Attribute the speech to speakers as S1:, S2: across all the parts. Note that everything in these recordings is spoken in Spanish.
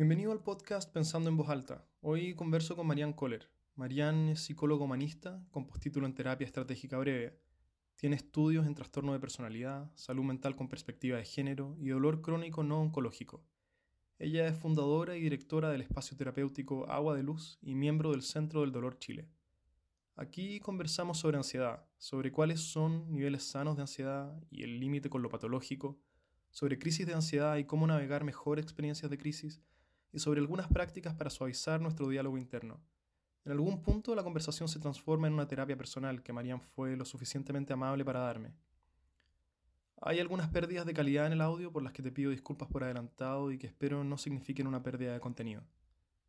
S1: Bienvenido al podcast Pensando en Voz Alta. Hoy converso con Marianne Kohler. Marianne es psicólogo humanista con postítulo en terapia estratégica breve. Tiene estudios en trastorno de personalidad, salud mental con perspectiva de género y dolor crónico no oncológico. Ella es fundadora y directora del espacio terapéutico Agua de Luz y miembro del Centro del Dolor Chile. Aquí conversamos sobre ansiedad, sobre cuáles son niveles sanos de ansiedad y el límite con lo patológico, sobre crisis de ansiedad y cómo navegar mejor experiencias de crisis, y sobre algunas prácticas para suavizar nuestro diálogo interno. En algún punto la conversación se transforma en una terapia personal que Marian fue lo suficientemente amable para darme. Hay algunas pérdidas de calidad en el audio por las que te pido disculpas por adelantado y que espero no signifiquen una pérdida de contenido.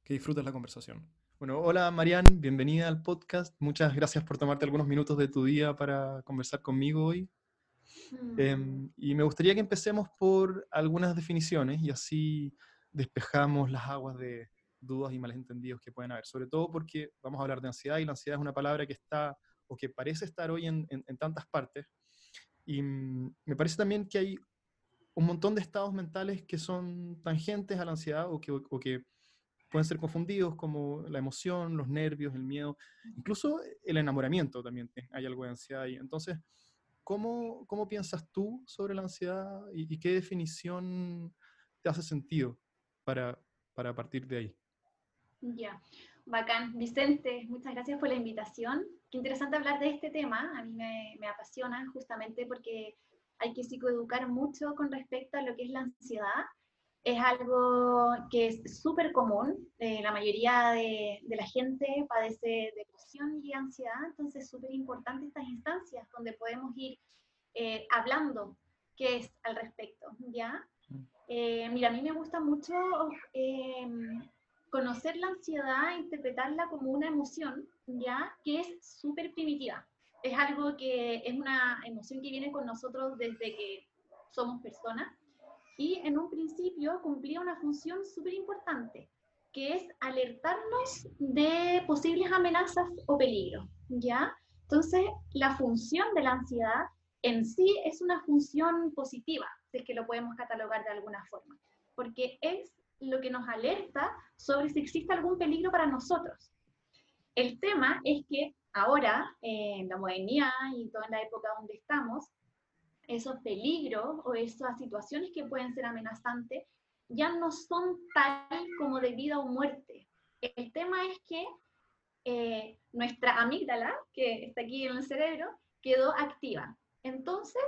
S1: Que disfrutes la conversación. Bueno, hola Marian, bienvenida al podcast. Muchas gracias por tomarte algunos minutos de tu día para conversar conmigo hoy. Mm. Em, y me gustaría que empecemos por algunas definiciones y así despejamos las aguas de dudas y malentendidos que pueden haber, sobre todo porque vamos a hablar de ansiedad y la ansiedad es una palabra que está o que parece estar hoy en, tantas partes. Y mm, me parece también que hay un montón de estados mentales que son tangentes a la ansiedad o que, o que pueden ser confundidos como la emoción, los nervios, el miedo, incluso el enamoramiento también hay algo de ansiedad ahí. Entonces, ¿cómo, cómo piensas tú sobre la ansiedad y, y, qué definición te hace sentido para, para partir de ahí.
S2: Ya, bacán. Vicente, muchas gracias por la invitación. Qué interesante hablar de este tema. A mí me, me apasiona justamente porque hay que psicoeducar mucho con respecto a lo que es la ansiedad. Es algo que es súper común. Eh, la mayoría de, de, la gente padece depresión y ansiedad, entonces es súper importante estas instancias donde podemos ir eh, hablando qué es al respecto, ¿ya? Eh, mira, a mí me gusta mucho eh, conocer la ansiedad, interpretarla como una emoción, ¿ya? Que es súper primitiva. Es algo que es una emoción que viene con nosotros desde que somos personas y en un principio cumplía una función súper importante, que es alertarnos de posibles amenazas o peligros, ¿ya? Entonces, la función de la ansiedad en sí es una función positiva, es que lo podemos catalogar de alguna forma, porque es lo que nos alerta sobre si existe algún peligro para nosotros. El tema es que ahora, en la modernidad y toda la época donde estamos, esos peligros o esas situaciones que pueden ser amenazantes ya no son tal como de vida o muerte. El tema es que eh, nuestra amígdala, que está aquí en el cerebro, quedó activa. Entonces,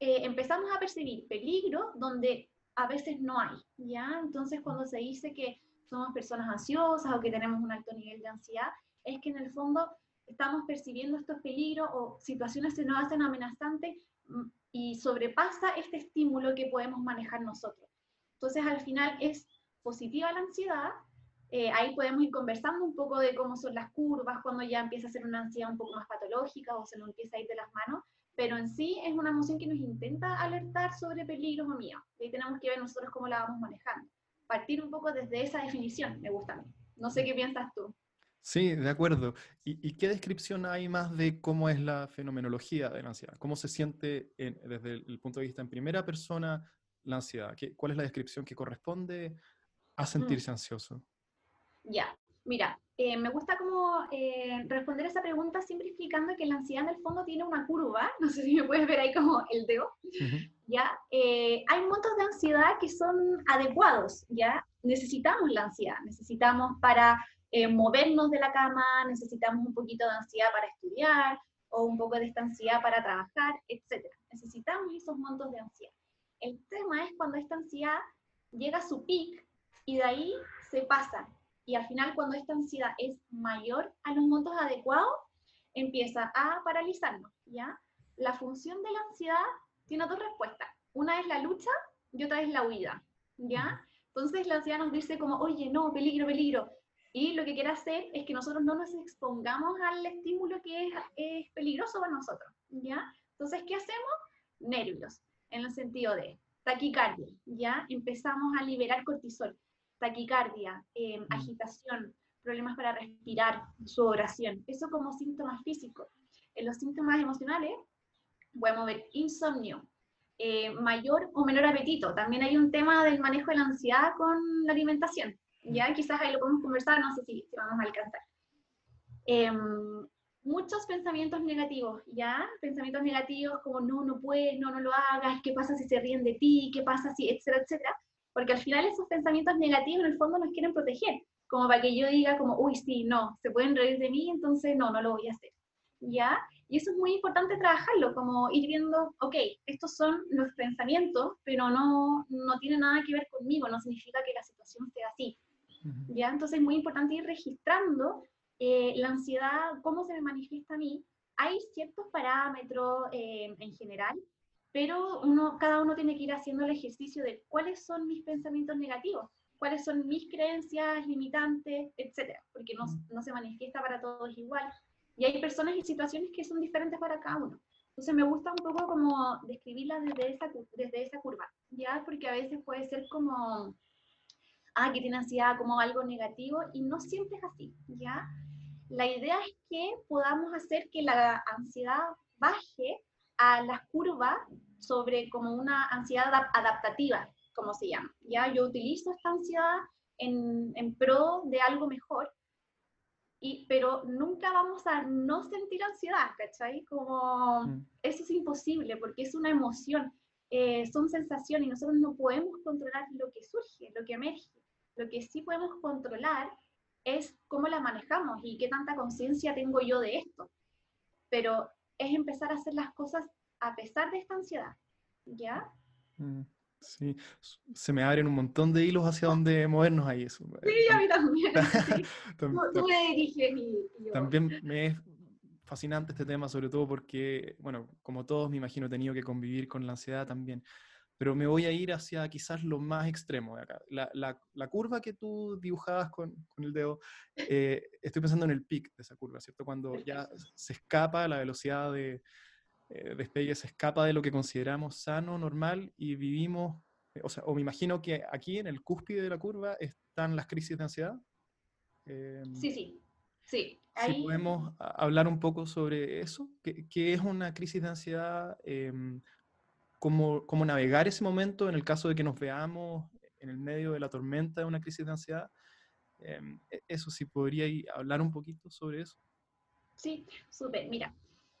S2: eh, empezamos a percibir peligro donde a veces no hay, ¿ya? Entonces cuando se dice que somos personas ansiosas o que tenemos un alto nivel de ansiedad, es que en el fondo estamos percibiendo estos peligros o situaciones que nos hacen amenazantes mm, y sobrepasa este estímulo que podemos manejar nosotros. Entonces al final es positiva la ansiedad, eh, ahí podemos ir conversando un poco de cómo son las curvas, cuando ya empieza a ser una ansiedad un poco más patológica o se nos empieza a ir de las manos, pero en sí es una emoción que nos intenta alertar sobre peligros o miedos. Ahí tenemos que ver nosotros cómo la vamos manejando. Partir un poco desde esa definición, me gusta a mí. No sé qué piensas tú.
S1: Sí, de acuerdo. ¿Y, qué descripción hay más de cómo es la fenomenología de la ansiedad? ¿Cómo se siente desde el, punto de vista en primera persona la ansiedad? ¿Qué, ¿Cuál es la descripción que corresponde a sentirse ansioso?
S2: Ya, mira, eh, me gusta como eh, responder esa pregunta siempre explicando que la ansiedad en el fondo tiene una curva, no sé si me puedes ver ahí como el dedo, ¿ya? Eh, hay montos de ansiedad que son adecuados, ¿ya? Necesitamos la ansiedad, necesitamos para movernos de la cama, necesitamos un poquito de ansiedad para estudiar, o un poco de esta ansiedad para trabajar, etc. Necesitamos esos montos de ansiedad. El tema es cuando esta ansiedad llega a su pic y de ahí se pasa y al final cuando esta ansiedad es mayor a los montos adecuados, empieza a paralizarnos, ¿ya? La función de la ansiedad tiene dos respuestas. Una es la lucha y otra es la huida, ¿ya? Entonces la ansiedad nos dice como, oye, no, peligro, peligro. Y lo que quiere hacer es que nosotros no nos expongamos al estímulo que es, es peligroso para nosotros, ¿ya? Entonces, ¿qué hacemos? Nervios, en el sentido de taquicardia, ¿ya? Empezamos a liberar cortisol taquicardia, em, agitación, problemas para respirar, sudoración. Eso como síntomas físicos. En los síntomas emocionales podemos ver insomnio, eh, mayor o menor apetito. También hay un tema del manejo de la ansiedad con la alimentación. Ya quizás ahí lo podemos conversar, no sé si, vamos a alcanzar. Em, muchos pensamientos negativos, ¿ya? Pensamientos negativos como no, no puedes, no, no lo hagas, qué pasa si se ríen de ti, qué pasa si, etcétera, etcétera. Porque al final esos pensamientos negativos en el fondo nos quieren proteger, como para que yo diga como, uy, sí, no, se pueden reír de mí, entonces no, no lo voy a hacer, ¿ya? Y eso es muy importante trabajarlo, como ir viendo, ok, estos son los pensamientos, pero no, no tiene nada que ver conmigo, no significa que la situación sea así, ¿ya? Entonces es muy importante ir registrando eh, la ansiedad, cómo se me manifiesta a mí. Hay ciertos parámetros eh, en general, pero uno, cada uno tiene que ir haciendo el ejercicio de cuáles son mis pensamientos negativos, cuáles son mis creencias limitantes, etcétera, porque no, mm. no se manifiesta para todos igual. Y hay personas y situaciones que son diferentes para cada uno. Entonces me gusta un poco como describirlas desde esa, desde esa curva, ¿ya? Porque a veces puede ser como, ah, que tiene ansiedad como algo negativo, y no siempre es así, ¿ya? La idea es que podamos hacer que la ansiedad baje a la curva sobre como una ansiedad adaptativa, como se llama. Ya yo utilizo esta ansiedad en, en pro de algo mejor, y, pero nunca vamos a no sentir ansiedad, ¿cachai? Como mm. eso es imposible porque es una emoción, eh, son sensaciones y nosotros no podemos controlar lo que surge, lo que emerge. Lo que sí podemos controlar es cómo la manejamos y qué tanta conciencia tengo yo de esto. Pero es empezar a hacer las cosas a pesar de esta ansiedad, ¿ya?
S1: Mm, sí, se me abren un montón de hilos hacia dónde movernos ahí. Eso.
S2: Sí, a mí también. tú, me diriges y,
S1: También me es fascinante este tema, sobre todo porque, bueno, como todos me imagino he tenido que convivir con la ansiedad también pero me voy a ir hacia quizás lo más extremo de acá. La, la, la curva que tú dibujabas con, con el dedo, eh, estoy pensando en el pic de esa curva, ¿cierto? Cuando ya se escapa la velocidad de eh, despegue, se escapa de lo que consideramos sano, normal, y vivimos, o sea, o me imagino que aquí en el cúspide de la curva están las crisis de ansiedad.
S2: Em, sí, sí, sí.
S1: Si podemos hablar un poco sobre eso, ¿qué, qué es una crisis de ansiedad? Eh, cómo, cómo navegar ese momento en el caso de que nos veamos en el medio de la tormenta de una crisis de ansiedad. Em, e, eso sí, podría hablar un poquito sobre eso.
S2: Sí, súper. Mira,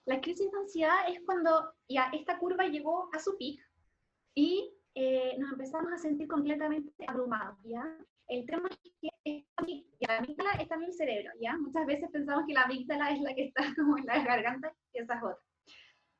S2: la crisis de ansiedad es cuando ya esta curva llegó a su pic y eh, nos empezamos a sentir completamente abrumados, ¿ya? El tema es que la amígdala está en el cerebro, ¿ya? Muchas veces pensamos que la amígdala es la que está como en la garganta y esa es otra.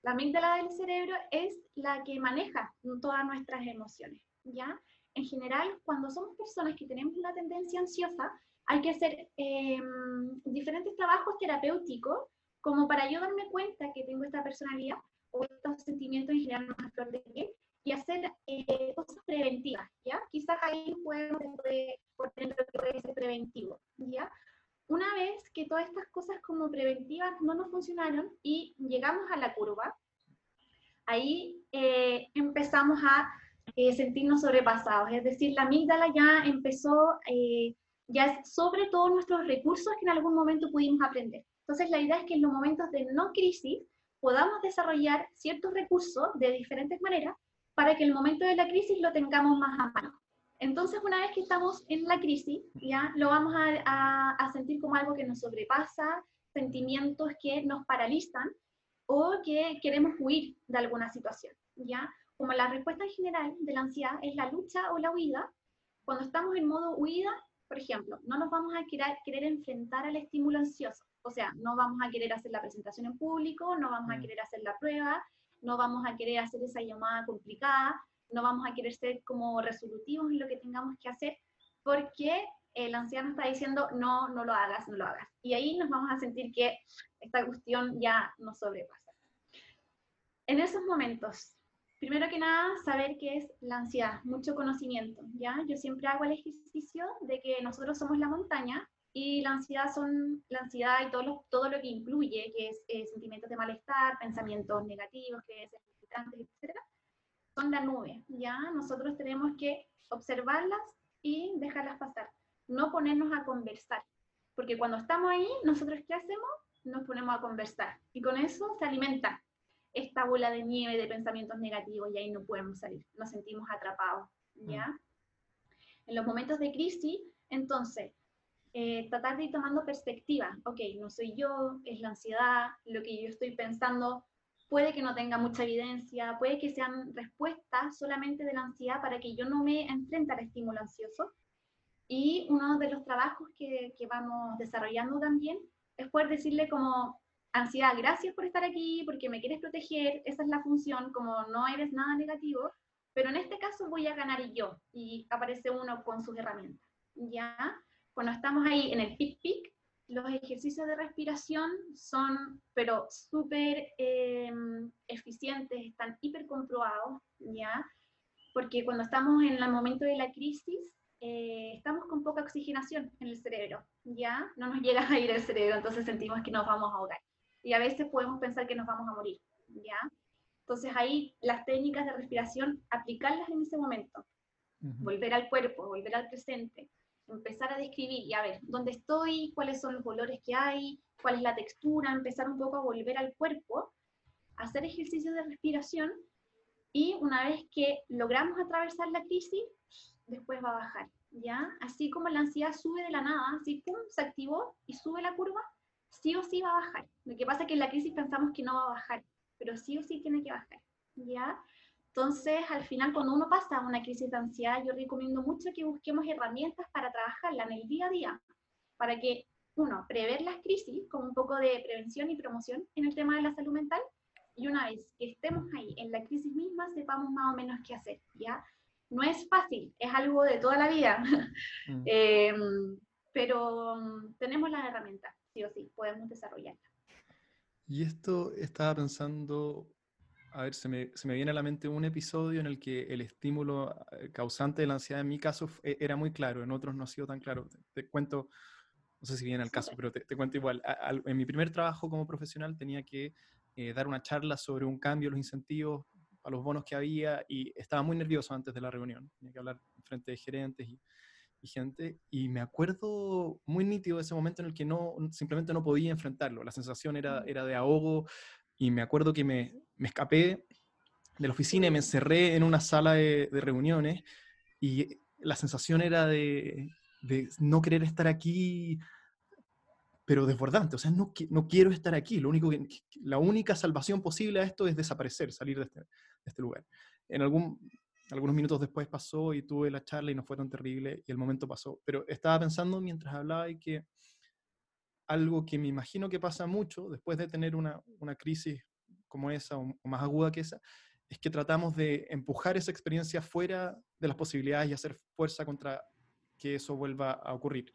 S2: La amígdala del cerebro es la que maneja todas nuestras emociones, ¿ya? En general, cuando somos personas que tenemos una tendencia ansiosa, hay que hacer em, diferentes trabajos terapéuticos como para yo darme cuenta que tengo esta personalidad o estos sentimientos en general más flor de piel y hacer eh, cosas preventivas, ¿ya? Quizás ahí podemos poner lo que puede ser preventivo, ¿ya? Una vez que todas estas cosas como preventivas no nos funcionaron y llegamos a la curva, ahí eh, empezamos a eh, sentirnos sobrepasados, es decir, la amígdala ya empezó, eh, ya sobre todos nuestros recursos que en algún momento pudimos aprender. Entonces la idea es que en los momentos de no crisis podamos desarrollar ciertos recursos de diferentes maneras para que el momento de la crisis lo tengamos más a mano. Entonces, una vez que estamos en la crisis, ya lo vamos a, sentir como algo que nos sobrepasa, sentimientos que nos paralizan o que queremos huir de alguna situación, ¿ya? Como la respuesta en general de la ansiedad es la lucha o la huida, cuando estamos en modo huida, por ejemplo, no nos vamos a querer, querer enfrentar al estímulo ansioso, o sea, no vamos a querer hacer la presentación en público, no vamos a mm. querer hacer la prueba, no vamos a querer hacer esa llamada complicada, no vamos a querer ser como resolutivos en lo que tengamos que hacer, porque el anciano está diciendo, no, no lo hagas, no lo hagas. Y ahí nos vamos a sentir que esta cuestión ya nos sobrepasa. En esos momentos, primero que nada, saber qué es la ansiedad, mucho conocimiento, ¿ya? Yo siempre hago el ejercicio de que nosotros somos la montaña y la ansiedad son la ansiedad y todo lo, todo lo que incluye, que es eh, sentimientos de malestar, pensamientos negativos, que es etcétera son la nube, ¿ya? Nosotros tenemos que observarlas y dejarlas pasar, no ponernos a conversar, porque cuando estamos ahí, nosotros ¿qué hacemos? Nos ponemos a conversar y con eso se alimenta. esta bola de nieve de pensamientos negativos y ahí no podemos salir, nos sentimos atrapados, ¿ya? Mm. En los momentos de crisis, entonces, eh, tratar de ir tomando perspectiva, ok, no soy yo, es la ansiedad, lo que yo estoy pensando puede que no tenga mucha evidencia, puede que sean respuestas solamente de la ansiedad para que yo no me enfrente al estímulo ansioso. Y uno de los trabajos que, que vamos desarrollando también es poder decirle como, ansiedad, gracias por estar aquí, porque me quieres proteger, esa es la función, como no eres nada negativo, pero en este caso voy a ganar yo, y aparece uno con sus herramientas, ¿ya? Cuando estamos ahí en el pic-pic, los ejercicios de respiración son, pero súper em, eficientes, están hiper comprobados, ¿ya? Porque cuando estamos en el momento de la crisis, eh, estamos con poca oxigenación en el cerebro, ¿ya? No nos llega a ir el cerebro, entonces sentimos que nos vamos a ahogar y a veces podemos pensar que nos vamos a morir, ¿ya? Entonces ahí las técnicas de respiración, aplicarlas en ese momento, volver al cuerpo, volver al presente, empezar a describir y a ver dónde estoy, cuáles son los olores que hay, cuál es la textura, empezar un poco a volver al cuerpo, hacer ejercicios de respiración y una vez que logramos atravesar la crisis, después va a bajar, ¿ya? Así como la ansiedad sube de la nada, así pum, se activó y sube la curva, sí o sí va a bajar. Lo que pasa es que en la crisis pensamos que no va a bajar, pero sí o sí tiene que bajar, ¿ya? Entonces, al final, cuando uno pasa una crisis de ansiedad, yo recomiendo mucho que busquemos herramientas para trabajarla en el día a día, para que, uno, prever las crisis con un poco de prevención y promoción en el tema de la salud mental, y una vez que estemos ahí en la crisis misma, sepamos más o menos qué hacer, ¿ya? No es fácil, es algo de toda la vida, mm. em, pero mm, tenemos las herramientas sí o sí, podemos desarrollarla.
S1: Y esto estaba pensando, a ver, se me, se me, viene a la mente un episodio en el que el estímulo eh, causante de la ansiedad en mi caso e, era muy claro, en otros no ha sido tan claro. Te, cuento, no sé si viene al caso, pero te, cuento igual. en mi primer trabajo como profesional tenía que eh, dar una charla sobre un cambio, los incentivos, a los bonos que había y estaba muy nervioso antes de la reunión. Tenía que hablar frente de gerentes y y gente, y me acuerdo muy nítido de ese momento en el que no, simplemente no podía enfrentarlo, la sensación era, era de ahogo, y me acuerdo que me, me escapé de la oficina y me encerré en una sala de, reuniones, y la sensación era de, de, no querer estar aquí, pero desbordante, o sea, no, no quiero estar aquí, lo único que, la única salvación posible a esto es desaparecer, salir de este, de este lugar. En algún algunos minutos después pasó y tuve la charla y no fue tan terrible y el momento pasó. Pero estaba pensando mientras hablaba y que algo que me imagino que pasa mucho después de tener una, una crisis como esa o, más aguda que esa, es que tratamos de empujar esa experiencia fuera de las posibilidades y hacer fuerza contra que eso vuelva a ocurrir.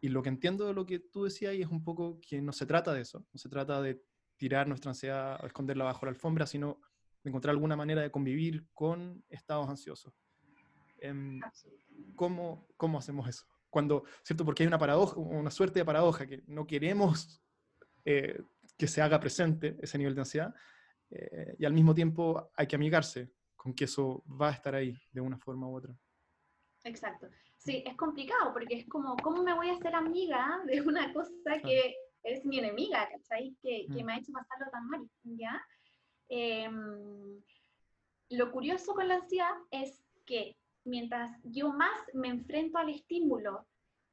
S1: Y lo que entiendo de lo que tú decías es un poco que no se trata de eso, no se trata de tirar nuestra ansiedad o esconderla bajo la alfombra, sino de encontrar alguna manera de convivir con estados ansiosos. Em, ¿cómo, ¿Cómo hacemos eso? Cuando, ¿cierto? Porque hay una paradoja, una suerte de paradoja, que no queremos eh, que se haga presente ese nivel de ansiedad, eh, y al mismo tiempo hay que amigarse con que eso va a estar ahí de una forma u otra.
S2: Exacto. Sí, es complicado porque es como, ¿cómo me voy a hacer amiga de una cosa que es mi enemiga, ¿cachai? Que, que mm. me ha hecho pasarlo tan mal, ¿ya? Em, lo curioso con la ansiedad es que mientras yo más me enfrento al estímulo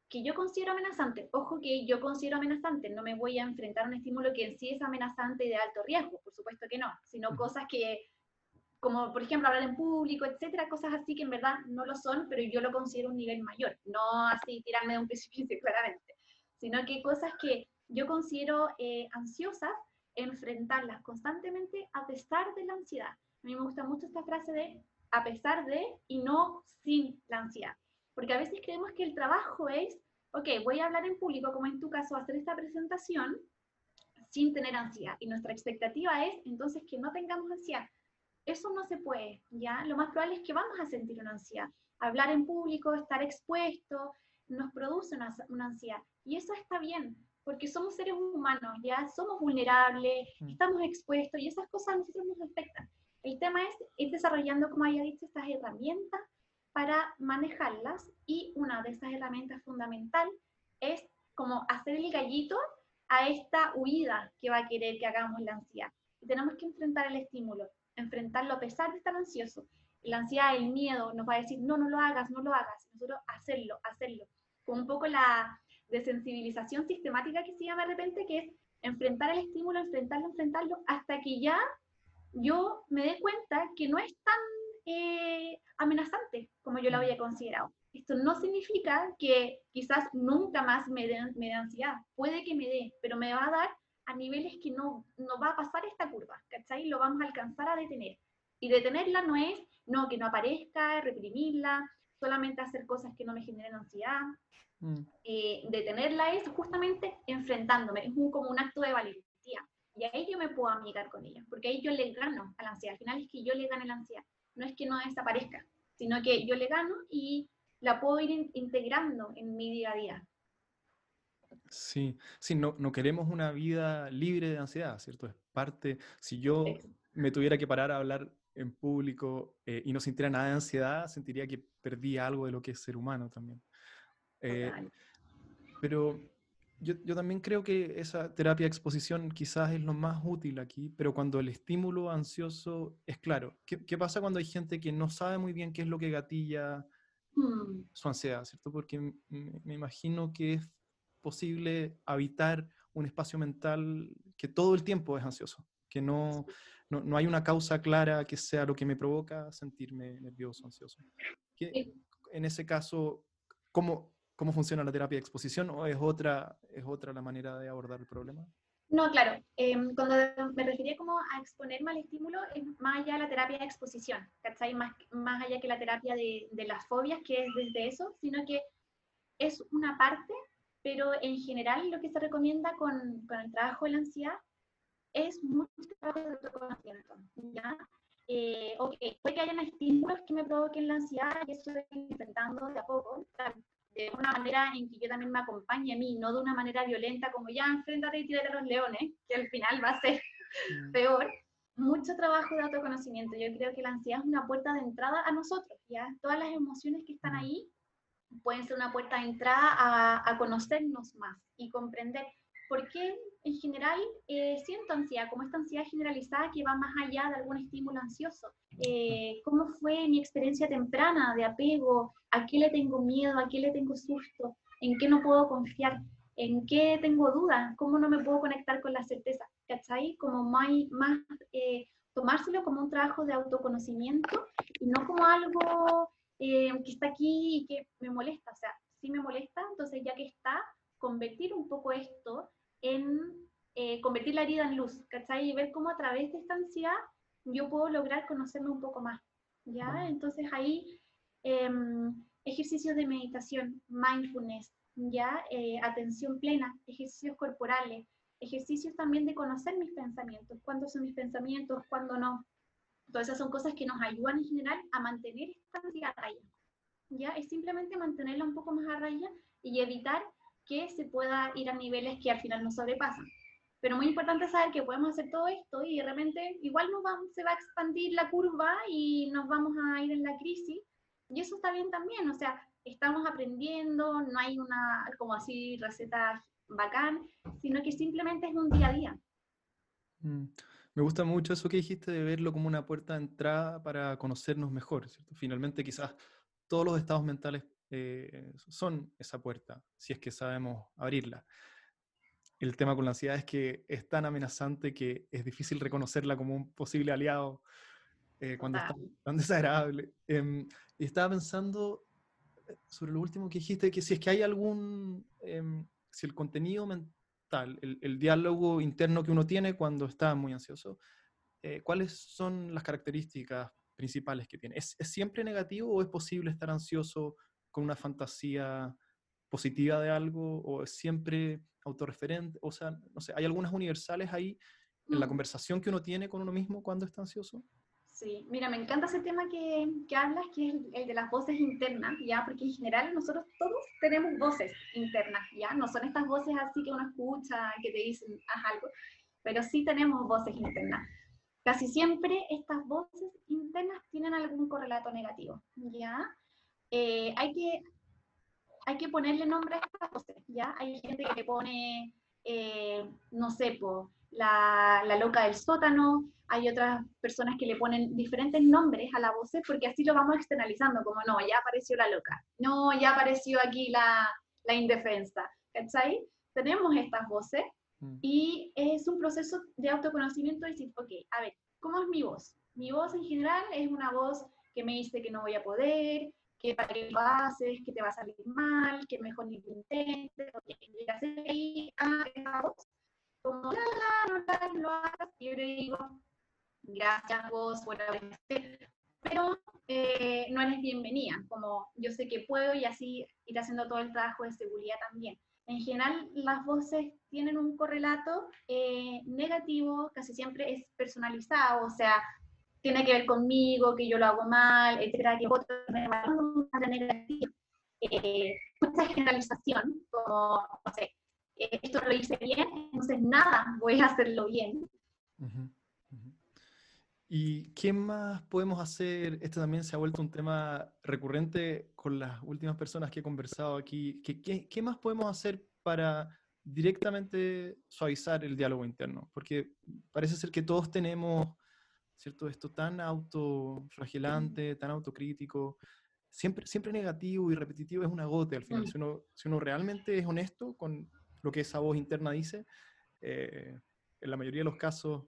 S2: que yo considero amenazante, ojo que yo considero amenazante, no me voy a enfrentar a un estímulo que en sí es amenazante y de alto riesgo, por supuesto que no, sino cosas que, como por ejemplo hablar en público, etcétera, cosas así que en verdad no lo son, pero yo lo considero un nivel mayor, no así tirarme de un precipicio claramente, sino que cosas que yo considero eh, ansiosas enfrentarlas constantemente a pesar de la ansiedad. A mí me gusta mucho esta frase de a pesar de y no sin la ansiedad. Porque a veces creemos que el trabajo es, ok, voy a hablar en público, como en tu caso, hacer esta presentación sin tener ansiedad. Y nuestra expectativa es entonces que no tengamos ansiedad. Eso no se puede, ¿ya? Lo más probable es que vamos a sentir una ansiedad. Hablar en público, estar expuesto, nos produce una, una ansiedad. Y eso está bien, porque somos seres humanos, ya somos vulnerables, estamos expuestos y esas cosas a nosotros nos afectan. El tema es ir desarrollando, como había dicho, estas herramientas para manejarlas y una de esas herramientas fundamental es como hacer el gallito a esta huida que va a querer que hagamos la ansiedad. y tenemos que enfrentar el estímulo, enfrentarlo a pesar de estar ansioso. La ansiedad, el miedo nos va a decir, no, no lo hagas, no lo hagas. Nosotros hacerlo, hacerlo. Con un poco la desensibilización sistemática que se llama de repente, que es enfrentar el estímulo, enfrentarlo, enfrentarlo, hasta que ya yo me dé cuenta que no es tan eh, amenazante como yo lo había considerado. Esto no significa que quizás nunca más me dé me ansiedad. Puede que me dé, pero me va a dar a niveles que no, no va a pasar esta curva, ¿cachai? Lo vamos a alcanzar a detener. Y detenerla no es, no, que no aparezca, reprimirla, solamente hacer cosas que no me generen ansiedad. Mm. Eh, detenerla es justamente enfrentándome, es un, como un acto de valentía. Y ahí yo me puedo amigar con ella, porque ahí yo le gano a la ansiedad. Al final es que yo le gane la ansiedad. No es que no desaparezca, sino que yo le gano y la puedo ir integrando en mi día a día.
S1: Sí, sí, no, no queremos una vida libre de ansiedad, ¿cierto? Es parte, si yo me tuviera que parar a hablar en público eh, y no sintiera nada de ansiedad, sentiría que perdí algo de lo que es ser humano también. Eh, pero yo, yo, también creo que esa terapia de exposición quizás es lo más útil aquí, pero cuando el estímulo ansioso es claro. ¿Qué, qué pasa cuando hay gente que no sabe muy bien qué es lo que gatilla hmm. su ansiedad, ¿cierto? Porque me imagino que es posible habitar un espacio mental que todo el tiempo es ansioso, que no, no, no hay una causa clara que sea lo que me provoca sentirme nervioso, ansioso. en ese caso, ¿cómo, ¿cómo funciona la terapia de exposición o es otra, es otra la manera de abordar el problema?
S2: No, claro. Em, cuando me refería como a exponerme al estímulo, es más allá de la terapia de exposición, ¿cachai? Más, más allá que la terapia de, de las fobias, que es desde eso, sino que es una parte pero en general lo que se recomienda con, con el trabajo de la ansiedad es mucho trabajo de autoconocimiento, ¿ya? Eh, ok, puede que hayan estímulos que me provoquen la ansiedad y eso estoy intentando de a poco, de una manera en que yo también me acompañe a mí, no de una manera violenta como ya enfréntate y tírate a los leones, que al final va a ser mm. peor. Mucho trabajo de autoconocimiento. Yo creo que la ansiedad es una puerta de entrada a nosotros, ¿ya? Todas las emociones que están mm. ahí pueden ser una puerta de entrada a, conocernos más y comprender por qué en general eh, siento ansiedad, como esta ansiedad generalizada que va más allá de algún estímulo ansioso. Eh, ¿Cómo fue mi experiencia temprana de apego? ¿A qué le tengo miedo? ¿A qué le tengo susto? ¿En qué no puedo confiar? ¿En qué tengo dudas? ¿Cómo no me puedo conectar con la certeza? ¿Cachai? Como más, más eh, tomárselo como un trabajo de autoconocimiento y no como algo eh, que está aquí y que me molesta, o sea, sí me molesta, entonces ya que está, convertir un poco esto en, eh, convertir la herida en luz, ¿cachai? Y ver cómo a través de esta ansiedad yo puedo lograr conocerme un poco más, ¿ya? Entonces ahí em, ejercicios de meditación, mindfulness, ¿ya? Eh, atención plena, ejercicios corporales, ejercicios también de conocer mis pensamientos, cuándo son mis pensamientos, cuándo no, entonces, esas son cosas que nos ayudan en general a mantener esta ansiedad a raya. ¿ya? Es simplemente mantenerla un poco más a raya y evitar que se pueda ir a niveles que al final nos sobrepasan. Pero muy importante saber que podemos hacer todo esto y de repente igual nos vamos, se va a expandir la curva y nos vamos a ir en la crisis. Y eso está bien también, o sea, estamos aprendiendo, no hay una como así receta bacán, sino que simplemente es un día a día.
S1: Mm. Me gusta mucho eso que dijiste de verlo como una puerta de entrada para conocernos mejor, ¿cierto? Finalmente quizás todos los estados mentales eh, son esa puerta, si es que sabemos abrirla. El tema con la ansiedad es que es tan amenazante que es difícil reconocerla como un posible aliado eh, cuando está tan desagradable. Em, y estaba pensando eh, sobre lo último que dijiste, que si es que hay algún, em, si el contenido mental el, diálogo interno que uno tiene cuando está muy ansioso, eh, ¿cuáles son las características principales que tiene? ¿Es, siempre negativo o es posible estar ansioso con una fantasía positiva de algo o es siempre autorreferente? O sea, no sé, ¿hay algunas universales ahí en la mm. conversación que uno tiene con uno mismo cuando está ansioso?
S2: Sí, mira, me encanta ese tema que, que hablas, que es el, de las voces internas, ¿ya? Porque en general nosotros todos tenemos voces internas, ¿ya? No son estas voces así que uno escucha, que te dicen, haz algo, pero sí tenemos voces internas. Casi siempre estas voces internas tienen algún correlato negativo, ¿ya? Eh, hay, que, hay que ponerle nombre a estas voces, ¿ya? Hay gente que le pone, eh, no sé, po, la, la loca del sótano, hay otras personas que le ponen diferentes nombres a la voz porque así lo vamos externalizando, como no, ya apareció la loca, no, ya apareció aquí la, la indefensa, ¿cachai? Tenemos estas voces mm. y es un proceso de autoconocimiento de decir, ok, a ver, ¿cómo es mi voz? Mi voz en general es una voz que me dice que no voy a poder, que para qué lo haces, que te va a salir mal, que mejor ni lo intentes, ok, y ahí a esa voz, como, la, la, no lo hagas, y yo le digo, gracias vos por pero eh, no eres bienvenida, como yo sé que puedo y así ir haciendo todo el trabajo de seguridad también. En general, las voces tienen un correlato eh, negativo, casi siempre es personalizado, o sea, tiene que ver conmigo, que yo lo hago mal, etcétera, que otro me negativa. Eh, mucha generalización, como, no sé, eh, esto lo hice bien, entonces nada, voy a hacerlo bien.
S1: ¿Y qué más podemos hacer? Esto también se ha vuelto un tema recurrente con las últimas personas que he conversado aquí. ¿Qué, qué, qué más podemos hacer para directamente suavizar el diálogo interno? Porque parece ser que todos tenemos, ¿cierto? Esto tan autoflagelante, tan autocrítico, siempre, siempre negativo y repetitivo es una gota al final. Mm. Si uno, si uno realmente es honesto con lo que esa voz interna dice, eh, en la mayoría de los casos,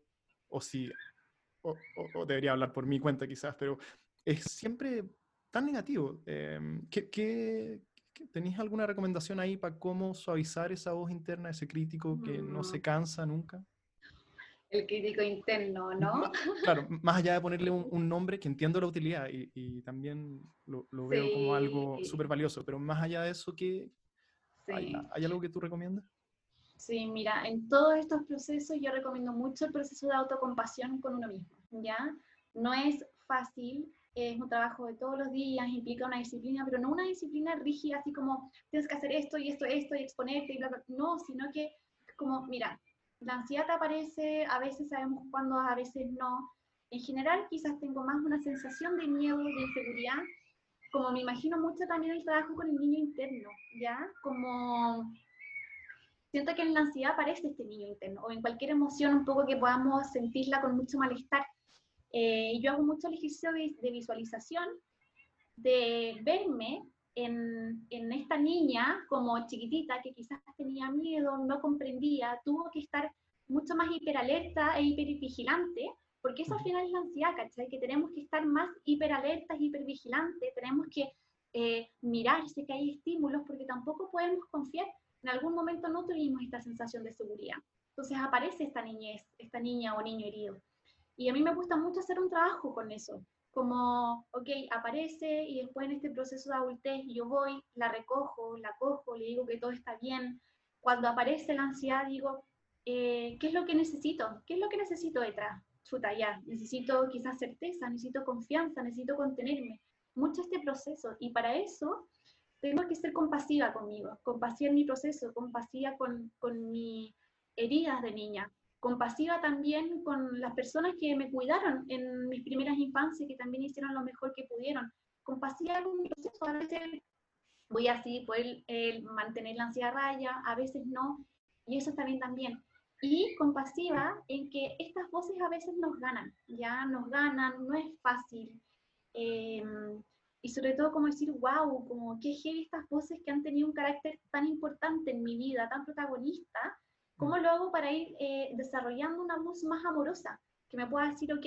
S1: o si o, debería hablar por mi cuenta quizás, pero es siempre tan negativo. Em, ¿qué, tenéis alguna recomendación ahí para cómo suavizar esa voz interna, ese crítico que no se mm. cansa nunca?
S2: El crítico interno, ¿no?
S1: Claro, más allá de ponerle un, nombre que entiendo la utilidad y, también lo, veo como algo súper valioso, pero más allá de eso, ¿qué, ¿hay, ¿hay algo que tú recomiendas?
S2: Sí, mira, en todos estos procesos yo recomiendo mucho el proceso de autocompasión con uno mismo, ¿ya? No es fácil, es un trabajo de todos los días, implica una disciplina, pero no una disciplina rígida, así como tienes que hacer esto y esto, esto y exponerte y bla, bla, no, sino que como, mira, la ansiedad aparece, a veces sabemos cuándo, a veces no. En general quizás tengo más una sensación de miedo, de inseguridad, como me imagino mucho también el trabajo con el niño interno, ¿ya? Como siento que en la ansiedad aparece este niño interno, o en cualquier emoción un poco que podamos sentirla con mucho malestar. Eh, yo hago mucho ejercicio de, visualización, de verme en, esta niña como chiquitita que quizás tenía miedo, no comprendía, tuvo que estar mucho más hiperalerta e hipervigilante, porque eso al final es la ansiedad, ¿cachai? Que tenemos que estar más hiperalertas, hipervigilantes, tenemos que eh, mirarse que hay estímulos, porque tampoco podemos confiar en algún momento no tuvimos esta sensación de seguridad. Entonces aparece esta niñez, esta niña o niño herido. Y a mí me gusta mucho hacer un trabajo con eso, como, ok, aparece y después en este proceso de adultez yo voy, la recojo, la cojo, le digo que todo está bien. Cuando aparece la ansiedad digo, eh, ¿qué es lo que necesito? ¿Qué es lo que necesito detrás? Chuta, ya, necesito quizás certeza, necesito confianza, necesito contenerme. Mucho este proceso. Y para eso tengo que ser compasiva conmigo, compasiva en mi proceso, compasiva con, con mis heridas de niña, compasiva también con las personas que me cuidaron en mis primeras infancias, que también hicieron lo mejor que pudieron, compasiva con mi proceso, a veces voy así, poder mantener la ansiedad raya, a veces no, y eso está bien también. Y compasiva en que estas voces a veces nos ganan, ya nos ganan, no es fácil. Eh, y sobre todo como decir, wow, como qué heavy estas voces que han tenido un carácter tan importante en mi vida, tan protagonista, ¿cómo lo hago para ir eh, desarrollando una voz más amorosa? Que me pueda decir, ok,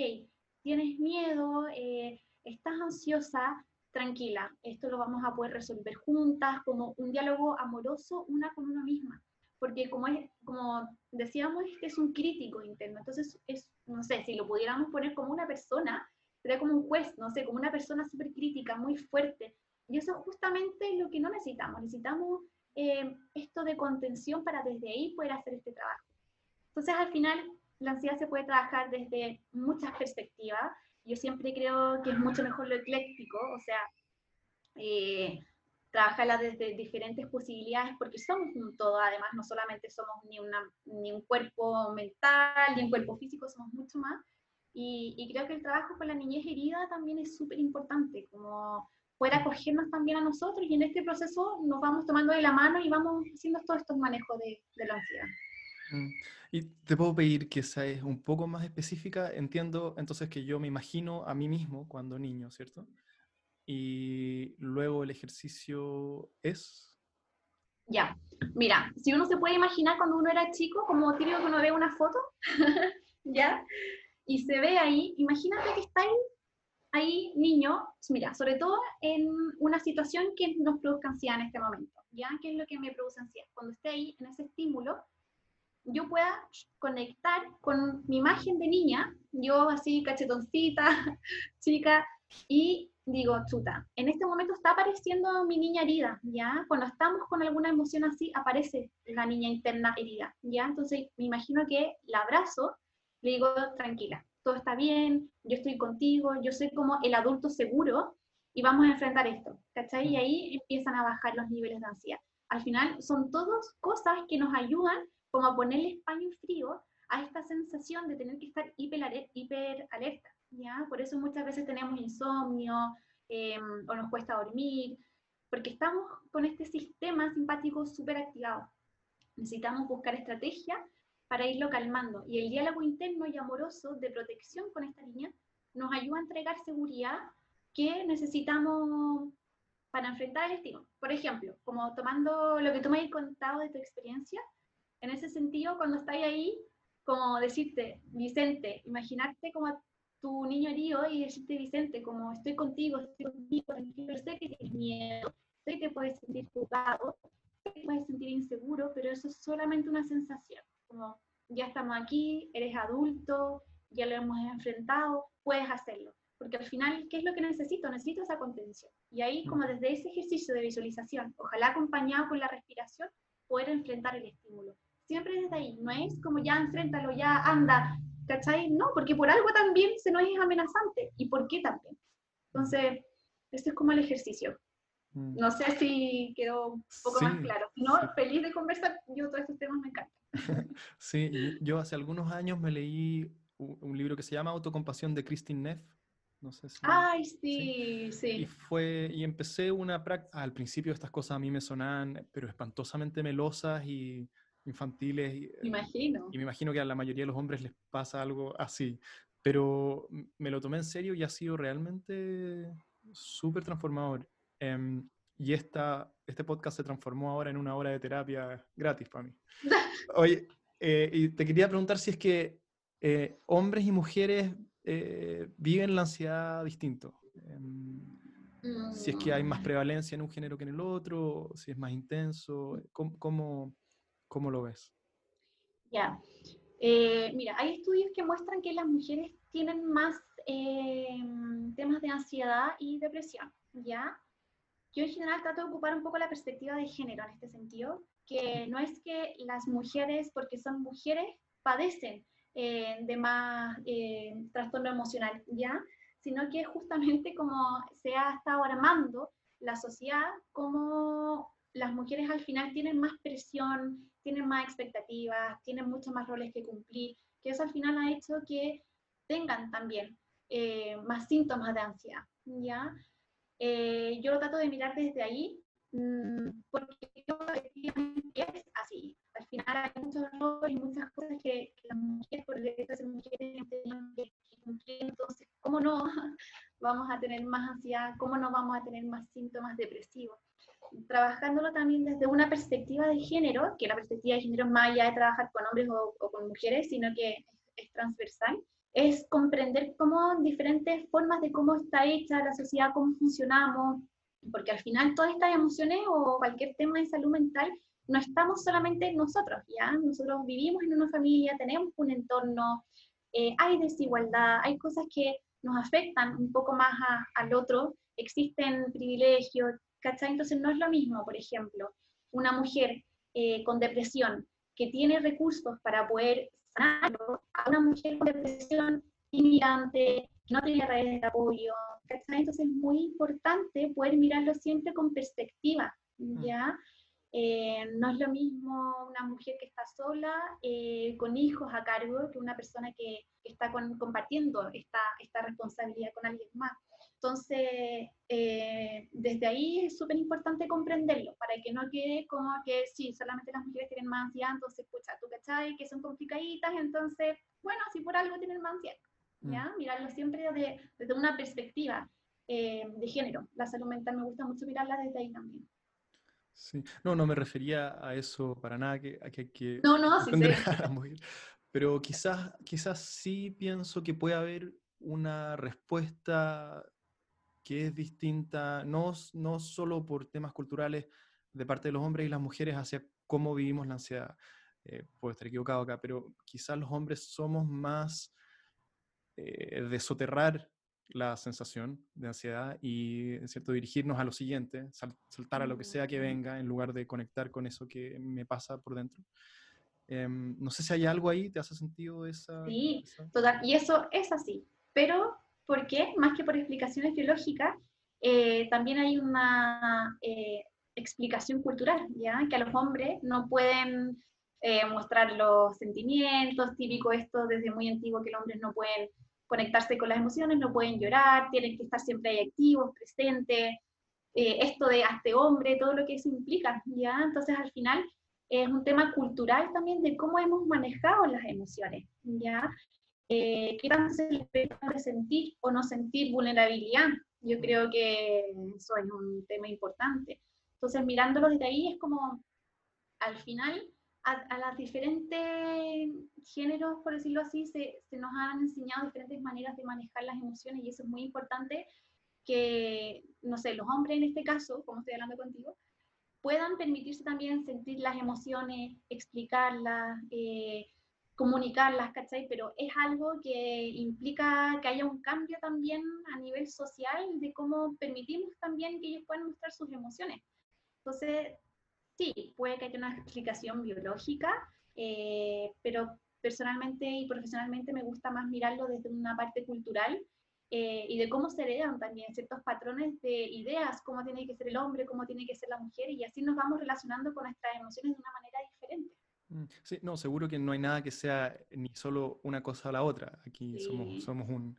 S2: tienes miedo, eh, estás ansiosa, tranquila, esto lo vamos a poder resolver juntas, como un diálogo amoroso una con una misma. Porque como, es, como decíamos, este es un crítico interno, entonces es, no sé, si lo pudiéramos poner como una persona, sería como un juez, no sé, como una persona súper crítica, muy fuerte. Y eso es justamente lo que no necesitamos. Necesitamos eh, esto de contención para desde ahí poder hacer este trabajo. Entonces, al final, la ansiedad se puede trabajar desde muchas perspectivas. Yo siempre creo que es mucho mejor lo ecléctico, o sea, eh, trabajarla desde diferentes posibilidades, porque somos un todo, además, no solamente somos ni, una, ni un cuerpo mental, ni un cuerpo físico, somos mucho más. Y, creo que el trabajo con la niñez herida también es súper importante, como poder acogernos también a nosotros y en este proceso nos vamos tomando de la mano y vamos haciendo todos estos manejos de, de la ansiedad.
S1: Mm. Y te puedo pedir que seas un poco más específica. Entiendo entonces que yo me imagino a mí mismo cuando niño, ¿cierto? Y luego el ejercicio es...
S2: Ya, mira, si uno se puede imaginar cuando uno era chico, como típico que uno ve una foto, ¿ya? Y se ve ahí, imagínate que está ahí, ahí niño, mira, sobre todo en una situación que nos produzca ansiedad en este momento, ¿ya? ¿Qué es lo que me produce ansiedad? Cuando esté ahí en ese estímulo, yo pueda conectar con mi imagen de niña, yo así cachetoncita, chica, y digo, chuta, en este momento está apareciendo mi niña herida, ¿ya? Cuando estamos con alguna emoción así, aparece la niña interna herida, ¿ya? Entonces me imagino que la abrazo, le digo, tranquila, todo está bien, yo estoy contigo, yo soy como el adulto seguro y vamos a enfrentar esto, ¿cachai? Y ahí empiezan a bajar los niveles de ansiedad. Al final son todas cosas que nos ayudan como a ponerle paño frío a esta sensación de tener que estar hiper, hiper alerta, ¿ya? Por eso muchas veces tenemos insomnio em, o nos cuesta dormir, porque estamos con este sistema simpático súper activado. Necesitamos buscar estrategias para irlo calmando. Y el diálogo interno y amoroso de protección con esta niña nos ayuda a entregar seguridad que necesitamos para enfrentar el estímulo. Por ejemplo, como tomando lo que tú me has contado de tu experiencia, en ese sentido, cuando estáis ahí, como decirte, Vicente, imaginarte como tu niño herido y decirte, Vicente, como estoy contigo, estoy contigo, tranquilo, sé que tienes miedo, sé que puedes sentir jugado, sé que puedes sentir inseguro, pero eso es solamente una sensación, como ya estamos aquí, eres adulto, ya lo hemos enfrentado, puedes hacerlo. Porque al final, ¿qué es lo que necesito? Necesito esa contención. Y ahí, como desde ese ejercicio de visualización, ojalá acompañado con la respiración, poder enfrentar el estímulo siempre desde ahí, no es como ya enfréntalo, ya anda, ¿cachai? No, porque por algo también se nos es amenazante, ¿y por qué también? Entonces, este es como el ejercicio. Mm. No sé si quedó un poco más claro. No, feliz de conversar, yo todos estos temas me encantan.
S1: sí, yo hace algunos años me leí un libro que se llama Autocompasión de Christine Neff. No sé si...
S2: Ay, sí, sí.
S1: Y, fue, y empecé una práctica, al principio estas cosas a mí me sonaban, pero espantosamente melosas y infantiles.
S2: Eh, imagino.
S1: Y me imagino que a la mayoría de los hombres les pasa algo así. Pero me lo tomé en serio y ha sido realmente súper transformador. Em, y esta, este podcast se transformó ahora en una hora de terapia gratis para mí. Oye, eh, y te quería preguntar si es que eh, hombres y mujeres viven la ansiedad distinto. Em, si es que hay más mm. prevalencia en un género que en el otro, si es más intenso, ¿cómo, cómo, ¿Cómo lo ves?
S2: Ya. Eh, mira, hay estudios que muestran que las mujeres tienen más eh, temas de ansiedad y depresión, ¿ya? Yo en general trato de ocupar un poco la perspectiva de género en este sentido, que no es que las mujeres, porque son mujeres, padecen eh, de más trastorno emocional, ¿ya? Sino que justamente como se ha estado armando la sociedad, como las mujeres al final tienen más presión, tienen más expectativas, tienen muchos más roles que cumplir, que eso al final ha hecho que tengan también eh, más síntomas de ansiedad, ¿ya? Eh, yo lo trato de mirar desde ahí, mmm, porque es así. Al final hay muchos roles y muchas cosas que, las mujeres, por el hecho de ser mujeres, tienen que cumplir. Entonces, ¿cómo no vamos a tener más ansiedad? ¿Cómo no vamos a tener más síntomas depresivos? trabajándolo también desde una perspectiva de género, que la perspectiva de género es más allá de trabajar con hombres o, con mujeres, sino que es, transversal, es comprender cómo diferentes formas de cómo está hecha la sociedad, cómo funcionamos, porque al final todas estas emociones o cualquier tema de salud mental no estamos solamente nosotros, ¿ya? Nosotros vivimos en una familia, tenemos un entorno, eh, hay desigualdad, hay cosas que nos afectan un poco más al otro, existen privilegios, ¿cachai? Entonces no es lo mismo, por ejemplo, una mujer eh, con depresión que tiene recursos para poder sanarlo, a una mujer con depresión inmigrante, que no tiene redes de apoyo, ¿cachai? Entonces es muy importante poder mirarlo siempre con perspectiva, mm. ¿ya? Eh, no es lo mismo una mujer que está sola, eh, con hijos a cargo, que una persona que, está compartiendo esta, esta responsabilidad con alguien más. Entonces, eh, desde ahí es súper importante comprenderlo, para que no quede como que sí, solamente las mujeres tienen más ansiedad, entonces, escucha, tú cachai, que son complicaditas, entonces, bueno, si por algo tienen más ansiedad, mm. ¿ya? Mirarlo siempre desde, desde una perspectiva eh, de género. La salud mental me gusta mucho mirarla desde ahí también.
S1: Sí, no, no me refería a eso para nada, que, a que hay que...
S2: No, no, sí, sí.
S1: Pero quizás, quizás sí pienso que puede haber una respuesta que es distinta, no, no solo por temas culturales de parte de los hombres y las mujeres hacia cómo vivimos la ansiedad. Eh, puedo estar equivocado acá, pero quizás los hombres somos más eh, de soterrar la sensación de ansiedad y, ¿cierto?, dirigirnos a lo siguiente, saltar a lo que sea que mm. venga en lugar de conectar con eso que me pasa por dentro. Em, no sé si hay algo ahí, ¿te hace sentido esa?
S2: Sí, total, y eso es así, pero ¿por qué? Más que por explicaciones biológicas, eh, también hay una eh, explicación cultural, ¿ya? Que a los hombres no pueden eh, mostrar los sentimientos, típico esto desde muy antiguo que los hombres no pueden conectarse con las emociones, no pueden llorar, tienen que estar siempre ahí activos, presentes, esto de hazte hombre, todo lo que eso implica, ¿ya? Entonces al final es un tema cultural también de cómo hemos manejado las emociones, ¿ya? Eh, ¿Qué tanto se les puede sentir o no sentir vulnerabilidad? Yo creo que eso es un tema importante. Entonces, mirándolo desde ahí es como, al final, a, a los diferentes géneros, por decirlo así, se, se nos han enseñado diferentes maneras de manejar las emociones y eso es muy importante que, no sé, los hombres en este caso, como estoy hablando contigo, puedan permitirse también sentir las emociones, explicarlas, eh, comunicarlas, ¿cachai? Pero es algo que implica que haya un cambio también a nivel social de cómo permitimos también que ellos puedan mostrar sus emociones. Entonces, sí, puede que haya una explicación biológica, eh, pero personalmente y profesionalmente me gusta más mirarlo desde una parte cultural eh, y de cómo se heredan también ciertos patrones de ideas, cómo tiene que ser el hombre, cómo tiene que ser la mujer, y así nos vamos relacionando con nuestras emociones de una manera diferente.
S1: Mm, sí, no, seguro que no hay nada que sea ni solo una cosa o la otra. Aquí somos, somos un...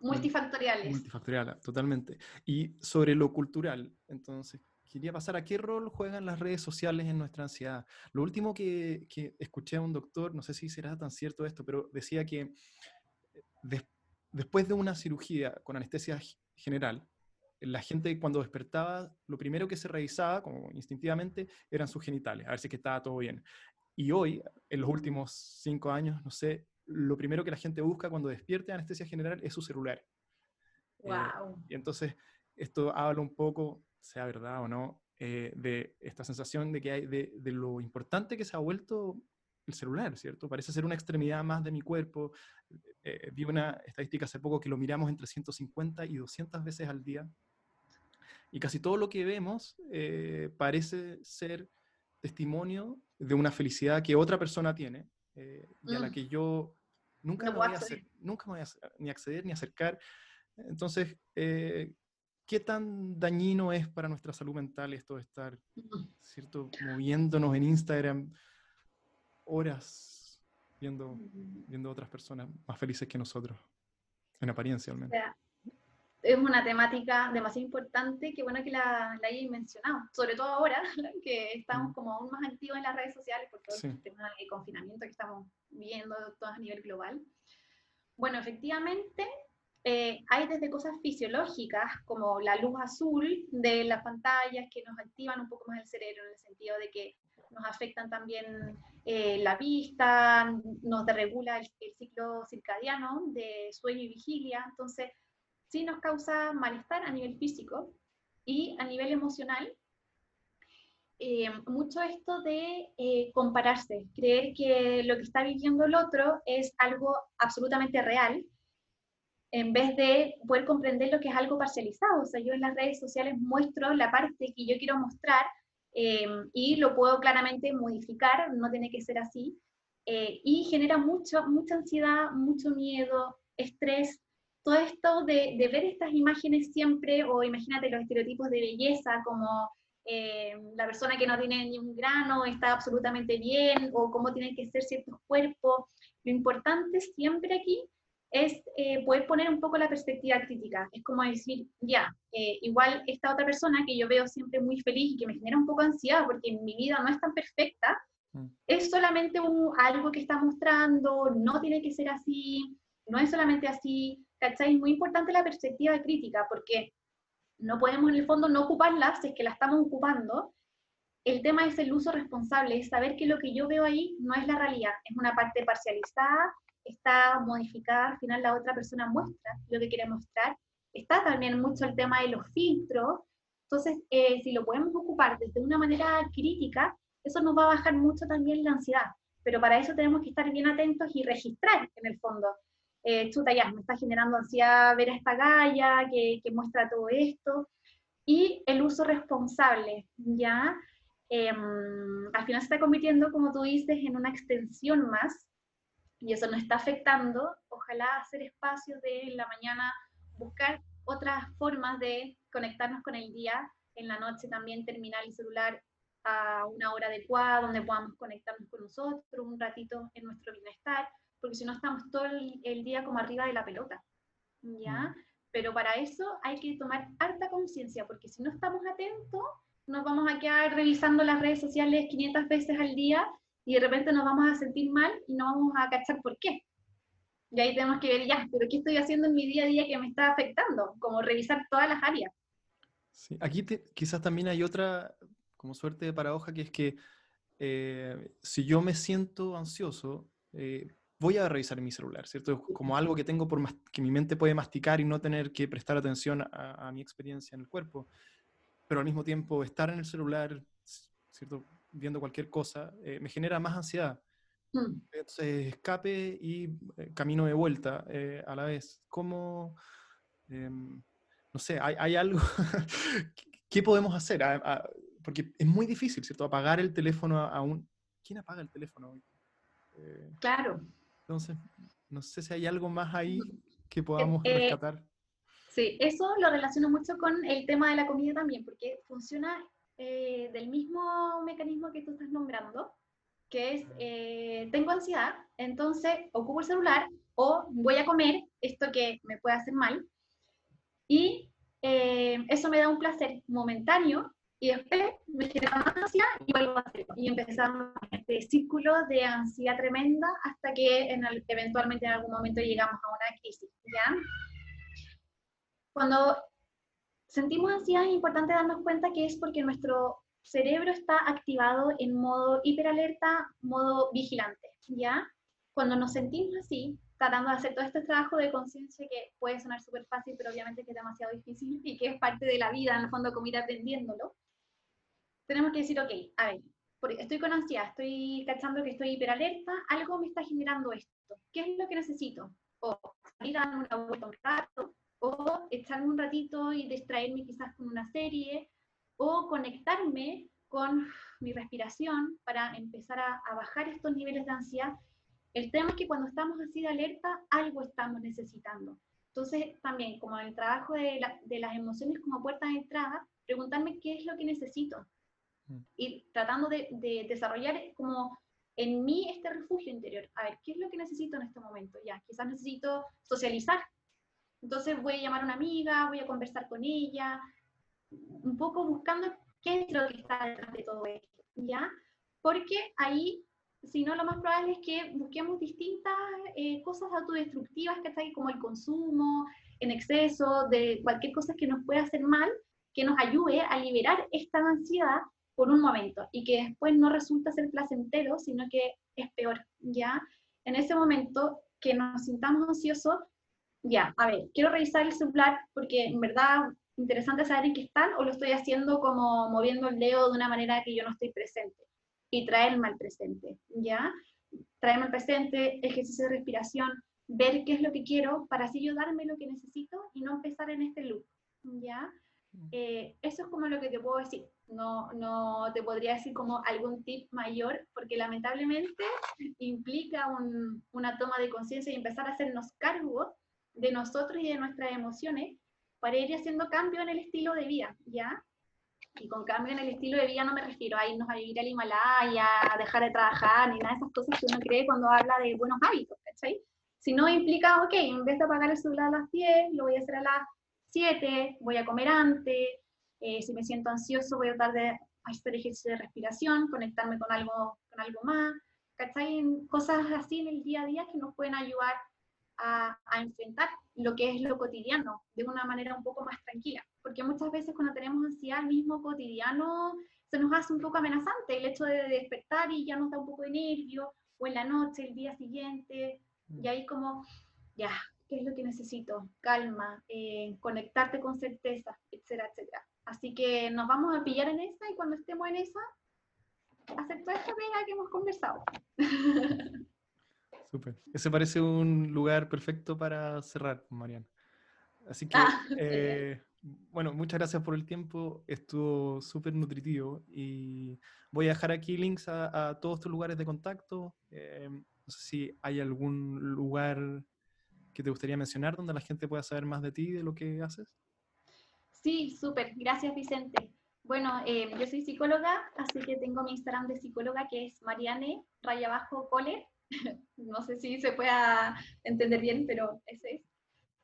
S2: Multifactoriales.
S1: multifactorial, totalmente. Y sobre lo cultural, entonces, quería pasar a qué rol juegan las redes sociales en nuestra ansiedad. Lo último que, que escuché a un doctor, no sé si será tan cierto esto, pero decía que después después de una cirugía con anestesia general, la gente cuando despertaba, lo primero que se revisaba, como instintivamente, eran sus genitales, a ver si que estaba todo bien. Y hoy, en los últimos cinco años, no sé, lo primero que la gente busca cuando despierte de anestesia general es su celular.
S2: Wow. Eh,
S1: y entonces, esto habla un poco, sea verdad o no, eh, de esta sensación de que hay, de, de, lo importante que se ha vuelto el celular, ¿cierto? Parece ser una extremidad más de mi cuerpo. Eh, vi una estadística hace poco que lo miramos entre 150 y 200 veces al día. Y casi todo lo que vemos parece ser testimonio de una felicidad que otra persona tiene eh, y a la mm. que yo nunca, me voy a hacer, nunca voy a ni acceder ni acercar. Entonces, ¿qué tan dañino es para nuestra salud mental esto de estar, mm. ¿cierto? Moviéndonos en Instagram horas viendo, viendo otras personas más felices que nosotros, en apariencia al menos.
S2: Es una temática demasiado importante que bueno que la, la hayáis mencionado, sobre todo ahora que estamos mm. como aún más activos en las redes sociales por todo el tema de confinamiento que estamos viendo todo a nivel global. Bueno, efectivamente, eh, hay desde cosas fisiológicas como la luz azul de las pantallas que nos activan un poco más el cerebro en el sentido de que nos afectan también eh, la vista, nos desregula el, ciclo circadiano de sueño y vigilia, entonces sí nos causa malestar a nivel físico y a nivel emocional. Eh, mucho esto de eh, compararse, creer que lo que está viviendo el otro es algo absolutamente real, en vez de poder comprender lo que es algo parcializado. O sea, yo en las redes sociales muestro la parte que yo quiero mostrar Em, y lo puedo claramente modificar, no tiene que ser así, eh, y genera mucho, mucha ansiedad, mucho miedo, estrés, todo esto de, de, ver estas imágenes siempre, o imagínate los estereotipos de belleza, como eh, la persona que no tiene ni un grano está absolutamente bien, o cómo tienen que ser ciertos cuerpos. Lo importante siempre aquí es eh, poder poner un poco la perspectiva crítica. Es como decir, ya, eh, igual esta otra persona que yo veo siempre muy feliz y que me genera un poco ansiedad porque mi vida no es tan perfecta, mm. es solamente un, algo que está mostrando, no tiene que ser así, no es solamente así, ¿cachai? Es muy importante la perspectiva crítica porque no podemos en el fondo no ocuparla si es que la estamos ocupando. El tema es el uso responsable, es saber que lo que yo veo ahí no es la realidad, es una parte parcializada, está modificada, al final la otra persona muestra lo que quiere mostrar. Está también mucho el tema de los filtros, entonces eh, si lo podemos ocupar desde una manera crítica, eso nos va a bajar mucho también la ansiedad, pero para eso tenemos que estar bien atentos y registrar en el fondo. Eh, chuta, ya, me está generando ansiedad ver a esta galla que, que muestra todo esto. Y el uso responsable, ¿ya? Em, al final se está convirtiendo, como tú dices, en una extensión más y eso nos está afectando, ojalá hacer espacios de en la mañana, buscar otras formas de conectarnos con el día, en la noche también terminar el celular a una hora adecuada, donde podamos conectarnos con nosotros un ratito en nuestro bienestar, porque si no estamos todo el, día como arriba de la pelota, ¿ya? Mm. Pero para eso hay que tomar harta conciencia, porque si no estamos atentos, nos vamos a quedar revisando las redes sociales 500 veces al día y de repente nos vamos a sentir mal y no vamos a cachar por qué. Y ahí tenemos que ver ya, pero ¿qué estoy haciendo en mi día a día que me está afectando? Como revisar todas las áreas.
S1: Sí, aquí quizás también hay otra como suerte de paradoja que es que eh, si yo me siento ansioso, eh, voy a revisar mi celular, ¿cierto? Como algo que tengo por que mi mente puede masticar y no tener que prestar atención a, a mi experiencia en el cuerpo. Pero al mismo tiempo, estar en el celular, ¿cierto? viendo cualquier cosa, eh, me genera más ansiedad. Mm. Entonces, escape y eh, camino de vuelta eh, a la vez. ¿Cómo, em, no sé, hay, hay algo, ¿qué podemos hacer? porque es muy difícil, ¿cierto? Apagar el teléfono a, un... ¿Quién apaga el teléfono hoy?
S2: claro.
S1: Entonces, no sé si hay algo más ahí que podamos rescatar.
S2: Sí, eso lo relaciono mucho con el tema de la comida también, porque funciona eh, del mismo mecanismo que tú estás nombrando, que es, eh, tengo ansiedad, entonces ocupo el celular o voy a comer esto que me puede hacer mal, y eh, eso me da un placer momentáneo, y después me genera más ansiedad y vuelvo a hacerlo. Y empezamos este círculo de ansiedad tremenda hasta que en eventualmente en algún momento llegamos a una crisis, ¿ya? Cuando sentimos ansiedad, es importante darnos cuenta que es porque nuestro cerebro está activado en modo hiperalerta, modo vigilante, ¿ya? Cuando nos sentimos así, tratando de hacer todo este trabajo de conciencia que puede sonar súper fácil, pero obviamente que es demasiado difícil y que es parte de la vida, en el fondo, como ir aprendiéndolo, tenemos que decir, ok, a ver, estoy con ansiedad, estoy cachando que estoy hiperalerta, algo me está generando esto, ¿qué es lo que necesito? O salir a dar una vuelta un rato, o echarme un ratito y distraerme quizás con una serie, o conectarme con mi respiración para empezar a, bajar estos niveles de ansiedad. El tema es que cuando estamos así de alerta, algo estamos necesitando. Entonces, también, como el trabajo de, las emociones como puerta de entrada, preguntarme qué es lo que necesito. Mm. Y tratando de, de, desarrollar como en mí este refugio interior. A ver, ¿qué es lo que necesito en este momento? Ya, quizás necesito socializar, entonces voy a llamar a una amiga, voy a conversar con ella, un poco buscando qué es lo que está detrás de todo esto, ¿ya? Porque ahí, si no, lo más probable es que busquemos distintas eh, cosas autodestructivas, ahí, como el consumo en exceso, de cualquier cosa que nos pueda hacer mal, que nos ayude a liberar esta ansiedad por un momento y que después no resulta ser placentero, sino que es peor, ¿ya? En ese momento que nos sintamos ansiosos, ya, a ver, quiero revisar el celular porque en verdad interesante saber en qué están o lo estoy haciendo como moviendo el dedo de una manera que yo no estoy presente y traerme al presente, ¿ya? Traerme al presente, ejercicio de respiración, ver qué es lo que quiero para así yo darme lo que necesito y no empezar en este loop, ¿ya? Mm. Eh, eso es como lo que te puedo decir. No, no te podría decir como algún tip mayor, porque lamentablemente implica una toma de conciencia y empezar a hacernos cargo de nosotros y de nuestras emociones para ir haciendo cambio en el estilo de vida, ¿ya? Y con cambio en el estilo de vida no me refiero a irnos a vivir al Himalaya, a dejar de trabajar, ni nada de esas cosas que uno cree cuando habla de buenos hábitos, ¿cachai? Si no implica, ok, en vez de apagar el celular a las 10, lo voy a hacer a las 7, voy a comer antes, eh, si me siento ansioso voy a tratar de hacer ejercicio de respiración, conectarme con algo, con algo más, ¿cachai? Cosas así en el día a día que nos pueden ayudar a, a, enfrentar lo que es lo cotidiano de una manera un poco más tranquila. Porque muchas veces cuando tenemos ansiedad, el mismo cotidiano se nos hace un poco amenazante, el hecho de despertar y ya nos da un poco de nervio, o en la noche, el día siguiente, y ahí como, ya, ¿qué es lo que necesito? Calma, eh, conectarte con certeza, etcétera, etcétera. Así que nos vamos a pillar en esa y cuando estemos en esa, hacer toda esta pega que hemos conversado.
S1: Súper. Ese parece un lugar perfecto para cerrar, Mariana. Así que, ah, eh, bueno, muchas gracias por el tiempo. Estuvo súper nutritivo y voy a dejar aquí links a, todos tus lugares de contacto. Eh, no sé si hay algún lugar que te gustaría mencionar donde la gente pueda saber más de ti, de lo que haces.
S2: Sí, súper. Gracias, Vicente. Bueno, eh, yo soy psicóloga, así que tengo mi Instagram de psicóloga que es Mariane, raya abajo, cole. no sé si se pueda entender bien, pero ese es.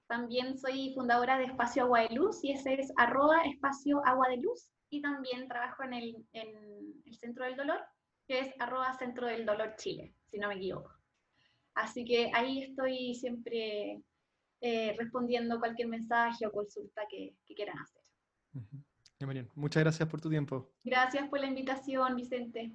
S2: También soy fundadora de Espacio Agua de Luz y ese es arroba espacio agua de luz. Y también trabajo en el, en el Centro del Dolor, que es arroba Centro del Dolor Chile, si no me equivoco. Así que ahí estoy siempre eh, respondiendo cualquier mensaje o consulta que, que quieran hacer.
S1: Muchas gracias por tu tiempo.
S2: Gracias por la invitación, Vicente.